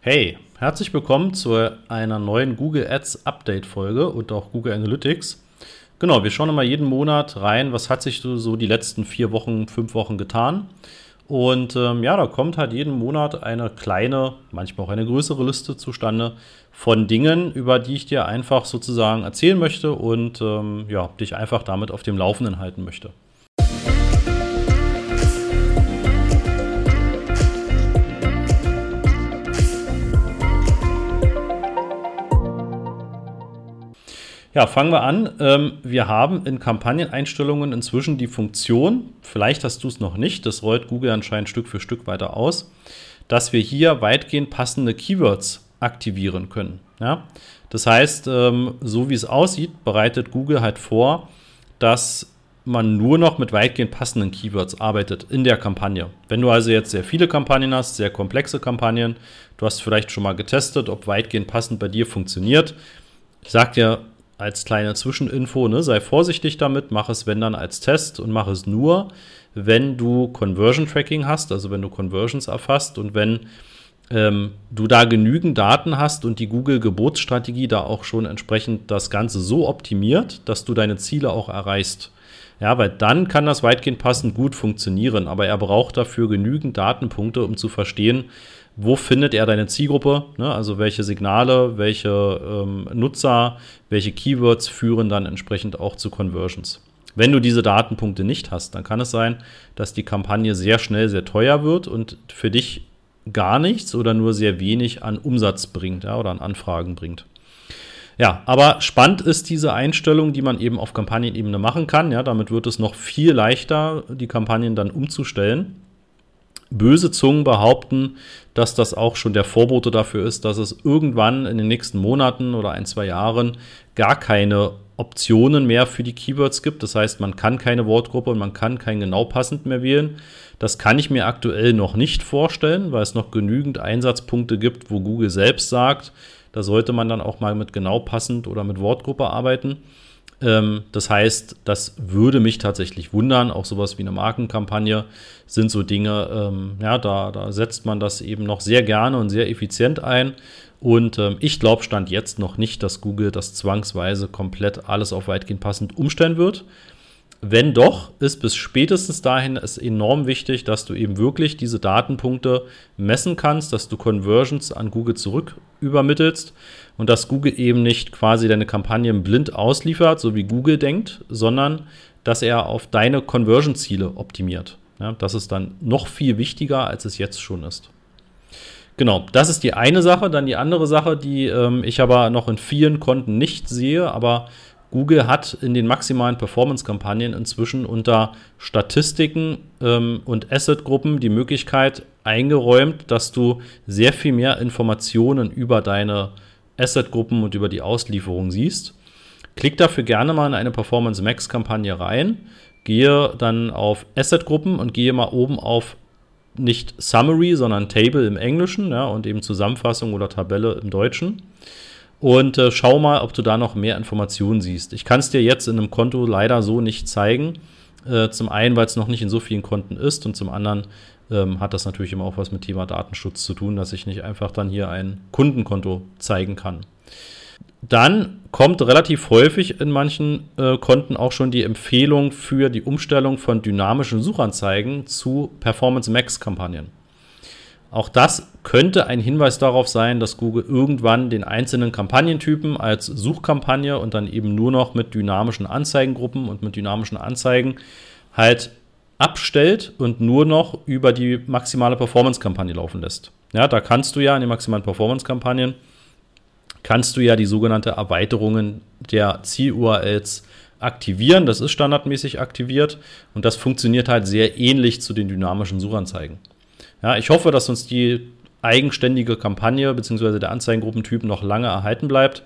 Hey, herzlich willkommen zu einer neuen Google Ads Update Folge und auch Google Analytics. Genau, wir schauen immer jeden Monat rein, was hat sich so die letzten vier Wochen, fünf Wochen getan. Und ähm, ja, da kommt halt jeden Monat eine kleine, manchmal auch eine größere Liste zustande von Dingen, über die ich dir einfach sozusagen erzählen möchte und ähm, ja, dich einfach damit auf dem Laufenden halten möchte. Ja, fangen wir an. Ähm, wir haben in Kampagneneinstellungen inzwischen die Funktion, vielleicht hast du es noch nicht, das rollt Google anscheinend Stück für Stück weiter aus, dass wir hier weitgehend passende Keywords aktivieren können. Ja? Das heißt, ähm, so wie es aussieht, bereitet Google halt vor, dass man nur noch mit weitgehend passenden Keywords arbeitet in der Kampagne. Wenn du also jetzt sehr viele Kampagnen hast, sehr komplexe Kampagnen, du hast vielleicht schon mal getestet, ob weitgehend passend bei dir funktioniert. Ich sage dir, als kleine Zwischeninfo, ne, sei vorsichtig damit, mach es, wenn dann als Test und mach es nur, wenn du Conversion Tracking hast, also wenn du Conversions erfasst und wenn ähm, du da genügend Daten hast und die Google Geburtsstrategie da auch schon entsprechend das Ganze so optimiert, dass du deine Ziele auch erreichst. Ja, weil dann kann das weitgehend passend gut funktionieren, aber er braucht dafür genügend Datenpunkte, um zu verstehen, wo findet er deine Zielgruppe, ne? also welche Signale, welche ähm, Nutzer, welche Keywords führen dann entsprechend auch zu Conversions. Wenn du diese Datenpunkte nicht hast, dann kann es sein, dass die Kampagne sehr schnell sehr teuer wird und für dich gar nichts oder nur sehr wenig an Umsatz bringt ja, oder an Anfragen bringt. Ja, aber spannend ist diese Einstellung, die man eben auf Kampagnenebene machen kann. Ja, damit wird es noch viel leichter, die Kampagnen dann umzustellen. Böse Zungen behaupten, dass das auch schon der Vorbote dafür ist, dass es irgendwann in den nächsten Monaten oder ein, zwei Jahren gar keine Optionen mehr für die Keywords gibt. Das heißt, man kann keine Wortgruppe und man kann kein genau passend mehr wählen. Das kann ich mir aktuell noch nicht vorstellen, weil es noch genügend Einsatzpunkte gibt, wo Google selbst sagt, da sollte man dann auch mal mit genau passend oder mit Wortgruppe arbeiten. Ähm, das heißt, das würde mich tatsächlich wundern. Auch sowas wie eine Markenkampagne sind so Dinge, ähm, ja, da, da setzt man das eben noch sehr gerne und sehr effizient ein. Und ähm, ich glaube, stand jetzt noch nicht, dass Google das zwangsweise komplett alles auf weitgehend passend umstellen wird. Wenn doch, ist bis spätestens dahin es enorm wichtig, dass du eben wirklich diese Datenpunkte messen kannst, dass du Conversions an Google zurück übermittelst und dass Google eben nicht quasi deine Kampagnen blind ausliefert, so wie Google denkt, sondern dass er auf deine Conversion-Ziele optimiert. Ja, das ist dann noch viel wichtiger, als es jetzt schon ist. Genau, das ist die eine Sache. Dann die andere Sache, die ähm, ich aber noch in vielen Konten nicht sehe, aber Google hat in den maximalen Performance-Kampagnen inzwischen unter Statistiken ähm, und Asset-Gruppen die Möglichkeit eingeräumt, dass du sehr viel mehr Informationen über deine Asset-Gruppen und über die Auslieferung siehst. Klick dafür gerne mal in eine Performance Max-Kampagne rein, gehe dann auf Asset-Gruppen und gehe mal oben auf nicht Summary, sondern Table im Englischen ja, und eben Zusammenfassung oder Tabelle im Deutschen und äh, schau mal, ob du da noch mehr Informationen siehst. Ich kann es dir jetzt in einem Konto leider so nicht zeigen. Äh, zum einen, weil es noch nicht in so vielen Konten ist und zum anderen ähm, hat das natürlich immer auch was mit Thema Datenschutz zu tun, dass ich nicht einfach dann hier ein Kundenkonto zeigen kann. Dann kommt relativ häufig in manchen äh, Konten auch schon die Empfehlung für die Umstellung von dynamischen Suchanzeigen zu Performance Max Kampagnen. Auch das könnte ein Hinweis darauf sein, dass Google irgendwann den einzelnen Kampagnentypen als Suchkampagne und dann eben nur noch mit dynamischen Anzeigengruppen und mit dynamischen Anzeigen halt abstellt und nur noch über die maximale Performance-Kampagne laufen lässt. Ja, da kannst du ja in den maximalen Performance-Kampagnen kannst du ja die sogenannte Erweiterungen der Ziel-URLs aktivieren. Das ist standardmäßig aktiviert und das funktioniert halt sehr ähnlich zu den dynamischen Suchanzeigen. Ja, ich hoffe, dass uns die eigenständige Kampagne bzw. der Anzeigengruppentyp noch lange erhalten bleibt,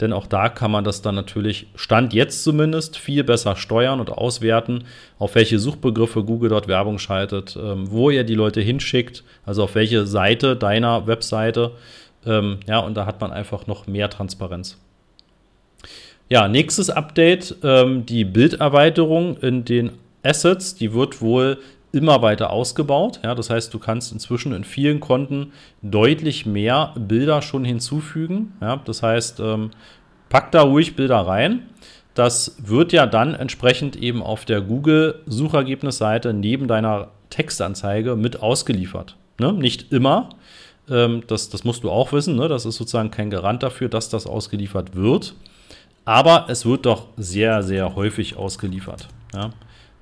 denn auch da kann man das dann natürlich, Stand jetzt zumindest, viel besser steuern und auswerten, auf welche Suchbegriffe Google dort Werbung schaltet, ähm, wo ihr die Leute hinschickt, also auf welche Seite deiner Webseite. Ähm, ja, und da hat man einfach noch mehr Transparenz. Ja, nächstes Update, ähm, die Bilderweiterung in den Assets, die wird wohl immer weiter ausgebaut. Ja, das heißt, du kannst inzwischen in vielen Konten deutlich mehr Bilder schon hinzufügen. Ja, das heißt, ähm, pack da ruhig Bilder rein. Das wird ja dann entsprechend eben auf der Google-Suchergebnisseite neben deiner Textanzeige mit ausgeliefert. Ne? Nicht immer. Ähm, das, das musst du auch wissen. Ne? Das ist sozusagen kein Garant dafür, dass das ausgeliefert wird. Aber es wird doch sehr, sehr häufig ausgeliefert. Ja?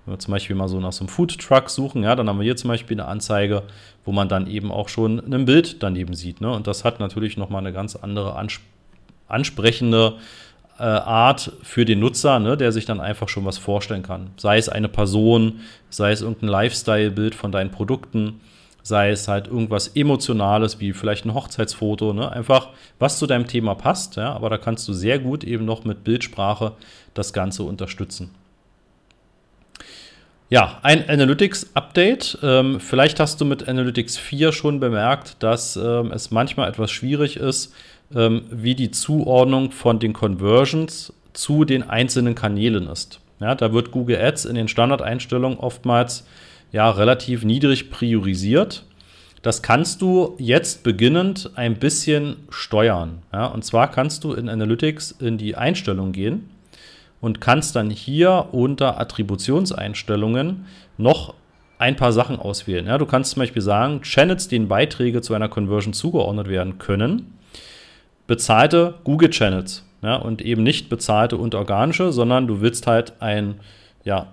Wenn wir zum Beispiel mal so nach so einem Food Truck suchen, ja, dann haben wir hier zum Beispiel eine Anzeige, wo man dann eben auch schon ein Bild daneben sieht. Ne? Und das hat natürlich nochmal eine ganz andere ansp ansprechende äh, Art für den Nutzer, ne, der sich dann einfach schon was vorstellen kann. Sei es eine Person, sei es irgendein Lifestyle-Bild von deinen Produkten, sei es halt irgendwas Emotionales, wie vielleicht ein Hochzeitsfoto, ne? einfach was zu deinem Thema passt, ja? aber da kannst du sehr gut eben noch mit Bildsprache das Ganze unterstützen. Ja, ein Analytics-Update. Ähm, vielleicht hast du mit Analytics 4 schon bemerkt, dass ähm, es manchmal etwas schwierig ist, ähm, wie die Zuordnung von den Conversions zu den einzelnen Kanälen ist. Ja, da wird Google Ads in den Standardeinstellungen oftmals ja, relativ niedrig priorisiert. Das kannst du jetzt beginnend ein bisschen steuern. Ja, und zwar kannst du in Analytics in die Einstellung gehen und kannst dann hier unter Attributionseinstellungen noch ein paar Sachen auswählen. Ja, du kannst zum Beispiel sagen, Channels, denen Beiträge zu einer Conversion zugeordnet werden können, bezahlte Google Channels. Ja, und eben nicht bezahlte und organische, sondern du willst halt ein, ja,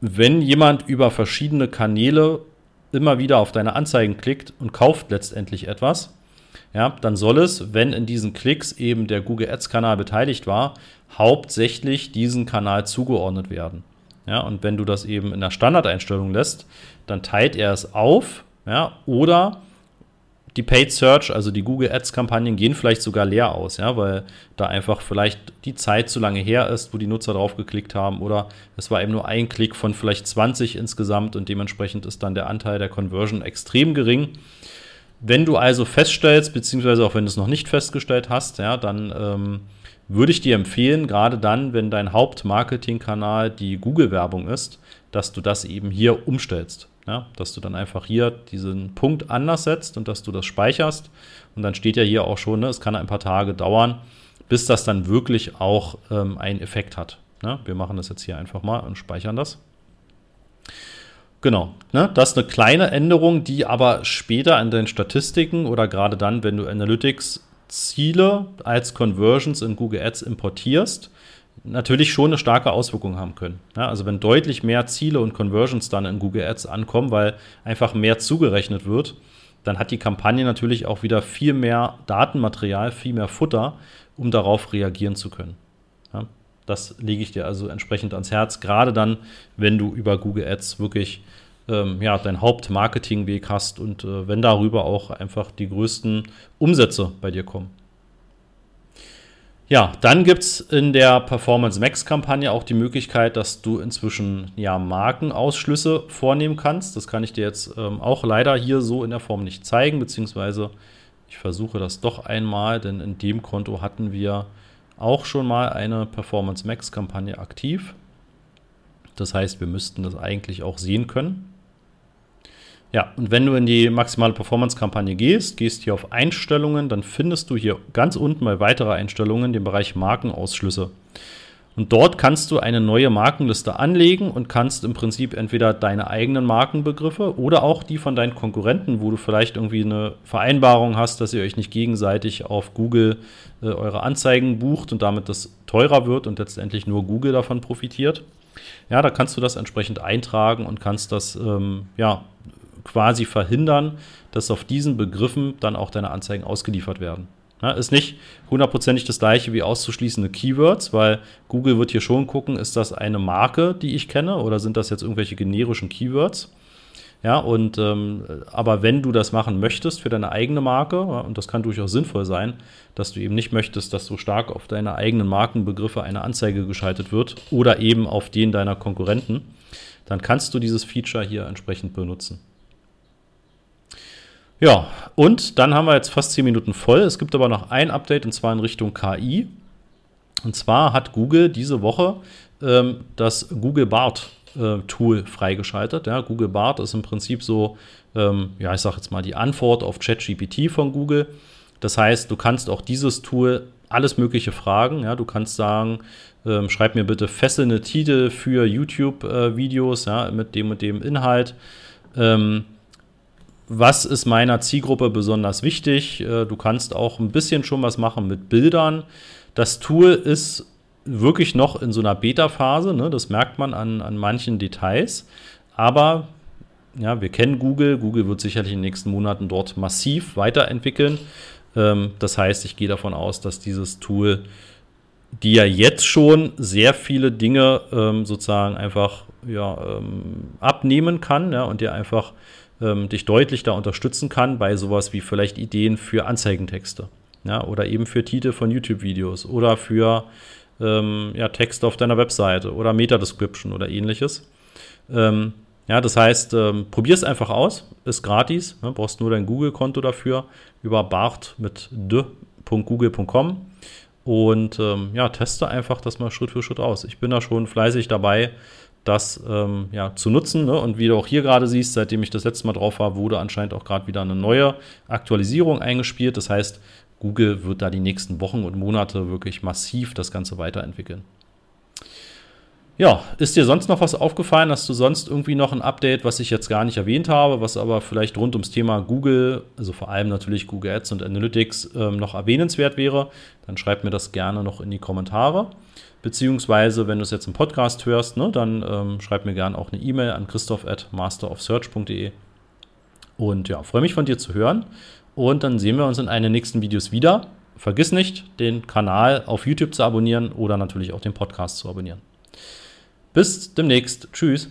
wenn jemand über verschiedene Kanäle immer wieder auf deine Anzeigen klickt und kauft letztendlich etwas, ja, dann soll es, wenn in diesen Klicks eben der Google Ads-Kanal beteiligt war, hauptsächlich diesen Kanal zugeordnet werden. Ja, und wenn du das eben in der Standardeinstellung lässt, dann teilt er es auf, ja, oder die Paid Search, also die Google Ads Kampagnen gehen vielleicht sogar leer aus, ja, weil da einfach vielleicht die Zeit zu lange her ist, wo die Nutzer drauf geklickt haben oder es war eben nur ein Klick von vielleicht 20 insgesamt und dementsprechend ist dann der Anteil der Conversion extrem gering. Wenn du also feststellst, beziehungsweise auch wenn du es noch nicht festgestellt hast, ja, dann ähm, würde ich dir empfehlen, gerade dann, wenn dein Hauptmarketingkanal die Google-Werbung ist, dass du das eben hier umstellst. Ja, dass du dann einfach hier diesen Punkt anders setzt und dass du das speicherst. Und dann steht ja hier auch schon, ne, es kann ein paar Tage dauern, bis das dann wirklich auch ähm, einen Effekt hat. Ne? Wir machen das jetzt hier einfach mal und speichern das. Genau, ne? das ist eine kleine Änderung, die aber später in den Statistiken oder gerade dann, wenn du Analytics Ziele als Conversions in Google Ads importierst, natürlich schon eine starke Auswirkung haben können. Ja, also wenn deutlich mehr Ziele und Conversions dann in Google Ads ankommen, weil einfach mehr zugerechnet wird, dann hat die Kampagne natürlich auch wieder viel mehr Datenmaterial, viel mehr Futter, um darauf reagieren zu können. Ja, das lege ich dir also entsprechend ans Herz, gerade dann, wenn du über Google Ads wirklich ähm, ja, deinen Hauptmarketingweg hast und äh, wenn darüber auch einfach die größten Umsätze bei dir kommen. Ja, dann gibt es in der Performance Max-Kampagne auch die Möglichkeit, dass du inzwischen ja, Markenausschlüsse vornehmen kannst. Das kann ich dir jetzt ähm, auch leider hier so in der Form nicht zeigen, beziehungsweise ich versuche das doch einmal, denn in dem Konto hatten wir auch schon mal eine Performance Max-Kampagne aktiv. Das heißt, wir müssten das eigentlich auch sehen können. Ja, und wenn du in die maximale Performance-Kampagne gehst, gehst hier auf Einstellungen, dann findest du hier ganz unten bei weitere Einstellungen den Bereich Markenausschlüsse. Und dort kannst du eine neue Markenliste anlegen und kannst im Prinzip entweder deine eigenen Markenbegriffe oder auch die von deinen Konkurrenten, wo du vielleicht irgendwie eine Vereinbarung hast, dass ihr euch nicht gegenseitig auf Google äh, eure Anzeigen bucht und damit das teurer wird und letztendlich nur Google davon profitiert. Ja, da kannst du das entsprechend eintragen und kannst das ähm, ja, quasi verhindern, dass auf diesen Begriffen dann auch deine Anzeigen ausgeliefert werden. Ja, ist nicht hundertprozentig das gleiche wie auszuschließende Keywords, weil Google wird hier schon gucken, ist das eine Marke, die ich kenne, oder sind das jetzt irgendwelche generischen Keywords? Ja, und ähm, aber wenn du das machen möchtest für deine eigene Marke, und das kann durchaus sinnvoll sein, dass du eben nicht möchtest, dass so stark auf deine eigenen Markenbegriffe eine Anzeige geschaltet wird oder eben auf den deiner Konkurrenten, dann kannst du dieses Feature hier entsprechend benutzen. Ja, und dann haben wir jetzt fast 10 Minuten voll. Es gibt aber noch ein Update und zwar in Richtung KI. Und zwar hat Google diese Woche ähm, das Google Bart äh, Tool freigeschaltet. Ja, Google Bart ist im Prinzip so, ähm, ja, ich sage jetzt mal die Antwort auf ChatGPT von Google. Das heißt, du kannst auch dieses Tool alles Mögliche fragen. Ja, du kannst sagen, ähm, schreib mir bitte fesselnde Titel für YouTube-Videos äh, ja, mit dem und dem Inhalt. Ähm, was ist meiner Zielgruppe besonders wichtig? Äh, du kannst auch ein bisschen schon was machen mit Bildern. Das Tool ist wirklich noch in so einer Beta-Phase, ne? das merkt man an, an manchen Details. Aber ja, wir kennen Google. Google wird sicherlich in den nächsten Monaten dort massiv weiterentwickeln. Ähm, das heißt, ich gehe davon aus, dass dieses Tool, die ja jetzt schon sehr viele Dinge ähm, sozusagen einfach ja, ähm, abnehmen kann ja, und dir einfach ähm, dich deutlich da unterstützen kann bei sowas wie vielleicht Ideen für Anzeigentexte ja, oder eben für Titel von YouTube-Videos oder für ähm, ja, Text auf deiner Webseite oder Meta-Description oder ähnliches. Ähm, ja, das heißt, ähm, probier es einfach aus, ist gratis, ne, brauchst nur dein Google-Konto dafür über bart mit de.google.com und ähm, ja, teste einfach das mal Schritt für Schritt aus. Ich bin da schon fleißig dabei, das ähm, ja, zu nutzen. Ne? Und wie du auch hier gerade siehst, seitdem ich das letzte Mal drauf war, wurde anscheinend auch gerade wieder eine neue Aktualisierung eingespielt. Das heißt, Google wird da die nächsten Wochen und Monate wirklich massiv das Ganze weiterentwickeln. Ja, ist dir sonst noch was aufgefallen? Hast du sonst irgendwie noch ein Update, was ich jetzt gar nicht erwähnt habe, was aber vielleicht rund ums Thema Google, also vor allem natürlich Google Ads und Analytics, ähm, noch erwähnenswert wäre? Dann schreib mir das gerne noch in die Kommentare. Beziehungsweise, wenn du es jetzt im Podcast hörst, ne, dann ähm, schreib mir gerne auch eine E-Mail an christoph at masterofsearch.de. Und ja, freue mich von dir zu hören. Und dann sehen wir uns in einen nächsten Videos wieder. Vergiss nicht, den Kanal auf YouTube zu abonnieren oder natürlich auch den Podcast zu abonnieren. Bis demnächst. Tschüss.